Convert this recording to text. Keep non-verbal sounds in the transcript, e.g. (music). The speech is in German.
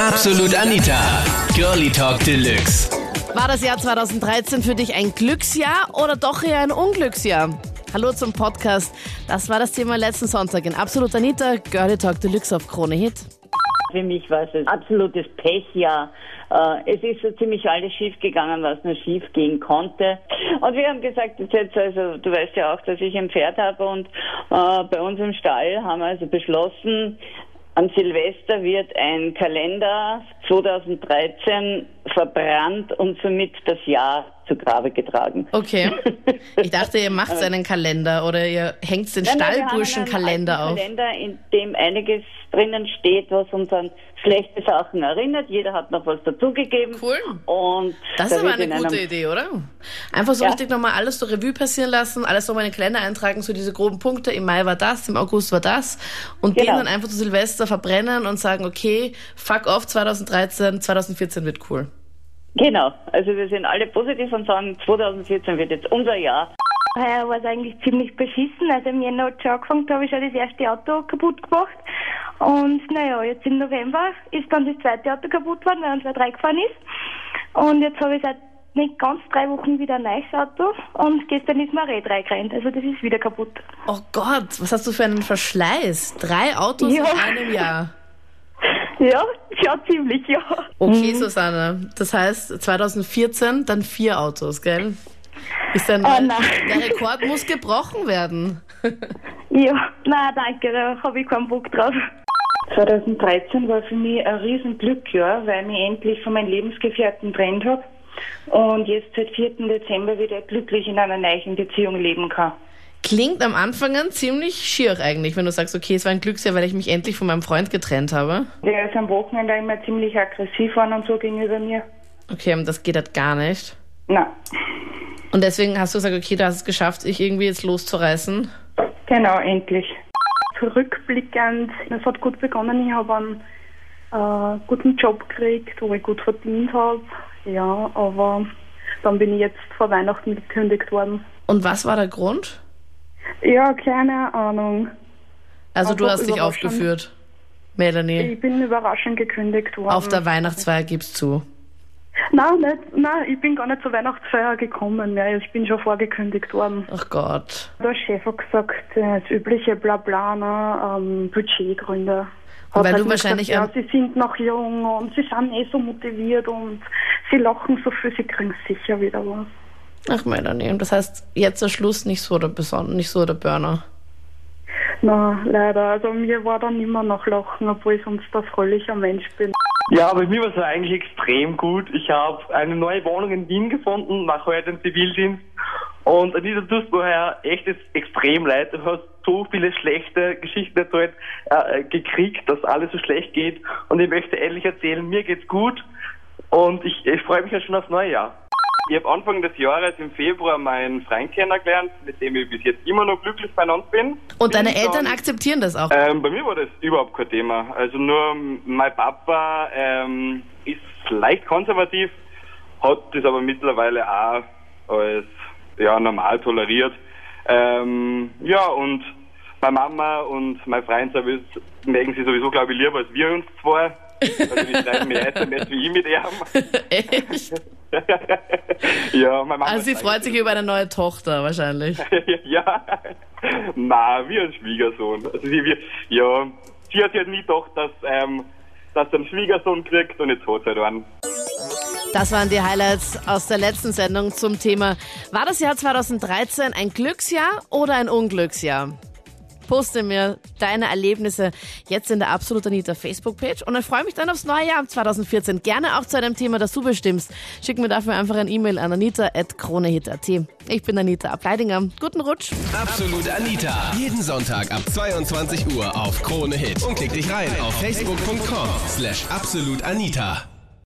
Absolut Anita. Girlie Talk Deluxe. War das Jahr 2013 für dich ein Glücksjahr oder doch eher ein Unglücksjahr? Hallo zum Podcast. Das war das Thema letzten Sonntag in Absolut Anita, Girlie Talk Deluxe auf Krone Hit. Für mich war es ein absolutes Pechjahr. Äh, Es ist so ziemlich alles schief gegangen, was nur schief gehen konnte. Und wir haben gesagt, jetzt also, du weißt ja auch, dass ich ein Pferd habe und äh, bei uns im Stall haben wir also beschlossen, an Silvester wird ein Kalender 2013 verbrannt und somit das Jahr zu Grabe getragen. Okay. (laughs) Ich dachte, ihr macht einen Kalender oder ihr hängt den Stallburschenkalender auf. Kalender, in dem einiges drinnen steht, was uns an schlechte Sachen erinnert. Jeder hat noch was dazugegeben. Cool. Und Das da ist aber eine in gute Idee, oder? Einfach so Ja. richtig nochmal alles so Revue passieren lassen, alles nochmal in den Kalender eintragen, so diese groben Punkte. Im Mai war das, im August war das. Und Genau. den dann einfach zu Silvester verbrennen und sagen, okay, fuck off, 2013, 2014 wird cool. Genau. Also wir sind alle positiv und sagen, 2014 wird jetzt unser Jahr. Heuer war es eigentlich ziemlich beschissen. Also im Jänner hat schon angefangen, da habe ich schon das erste Auto kaputt gemacht. Und naja, jetzt im November ist dann das zweite Auto kaputt worden, weil unser drei gefahren ist. Und jetzt habe ich seit nicht ganz drei Wochen wieder ein neues Auto und gestern ist mir ein Rad reingerannt. Also das ist wieder kaputt. Oh Gott, was hast du für einen Verschleiß? Drei Autos Ja. in einem Jahr. Ja, schon ziemlich, ja. Okay, Susanne. Das heißt, 2014 dann vier Autos, gell? Ist der, Ah, neue- nein. der Rekord muss gebrochen werden. (laughs) Ja, nein, danke, da habe ich keinen Bock drauf. 2013 war für mich ein Riesenglückjahr, weil ich mich endlich von meinem Lebensgefährten getrennt habe und jetzt seit 4. Dezember wieder glücklich in einer neuen Beziehung leben kann. Klingt am Anfang an ziemlich schier eigentlich, wenn du sagst, okay, es war ein Glücksjahr, weil ich mich endlich von meinem Freund getrennt habe. Der ist am Wochenende immer ziemlich aggressiv war und so gegenüber mir. Okay, und das geht halt gar nicht. Na, Und deswegen hast du gesagt, okay, du hast es geschafft, dich irgendwie jetzt loszureißen. genau, endlich. Rückblickend, es hat gut begonnen. Ich habe einen äh, guten Job gekriegt, wo ich gut verdient habe. Ja, aber dann bin ich jetzt vor Weihnachten gekündigt worden. Und was war der Grund? Ja, keine Ahnung. Also du hast dich aufgeführt, Melanie. Ich bin überraschend gekündigt worden. Auf der Weihnachtsfeier gibst zu. Nein, nicht, nein, ich bin gar nicht zur Weihnachtsfeier gekommen. Ja, ich bin schon vorgekündigt worden. Ach Gott. Der Chef hat gesagt, das übliche Blabla, ne, ähm, Budgetgründe. Hat Weil halt du wahrscheinlich gesagt, ja, sie sind noch jung und sie sind eh so motiviert und sie lachen so viel, sie kriegen sicher wieder was. Ach Melanie, und das heißt, jetzt der Schluss nicht so der Beson nicht so der Burner. Na, leider. Also mir war dann immer noch lachen, obwohl ich sonst ein fröhlicher Mensch bin. Ja, bei mir war es eigentlich extrem gut. Ich habe eine neue Wohnung in Wien gefunden, mache heute den Zivildienst. Und Anita, du tust mir heuer echt extrem leid. Du hast so viele schlechte Geschichten erzählt, äh, gekriegt, dass alles so schlecht geht. Und ich möchte ehrlich erzählen, mir geht's gut. Und ich, ich freue mich ja schon aufs neue Jahr. Ich habe Anfang des Jahres im Februar meinen Freund kennengelernt, mit dem ich bis jetzt immer noch glücklich beieinander bin. Und deine Eltern dann- akzeptieren das auch. ähm, bei mir war das überhaupt kein Thema. Also nur mein Papa ähm, ist leicht konservativ, hat das aber mittlerweile auch als ja, normal toleriert. Ähm, ja, und meine Mama und mein Freund mögen sie sowieso, glaube ich, lieber als wir uns zwei. Also die schreiben mir (laughs) SMS wie ich mit ihm. Echt? Ja, meine Mama Also sie freut sich über eine neue Tochter wahrscheinlich. (laughs) ja, na, wie ein Schwiegersohn. Also sie, wir, ja, sie hat ja nie gedacht, dass, ähm, dass sie einen Schwiegersohn kriegt und jetzt hat sie halt einen. Das waren die Highlights aus der letzten Sendung zum Thema War das Jahr 2013 ein Glücksjahr oder ein Unglücksjahr? Poste mir deine Erlebnisse jetzt in der Absolut Anita Facebook-Page und ich freue mich dann aufs neue Jahr 2014. Gerne auch zu einem Thema, das du bestimmst. Schick mir dafür einfach ein E-Mail an anita.kronehit.at. Ich bin Anita Ableidinger. Guten Rutsch. Absolut Anita. Jeden Sonntag ab 22 Uhr auf Krone Hit. Und klick dich rein auf facebook.com slash absolutanita.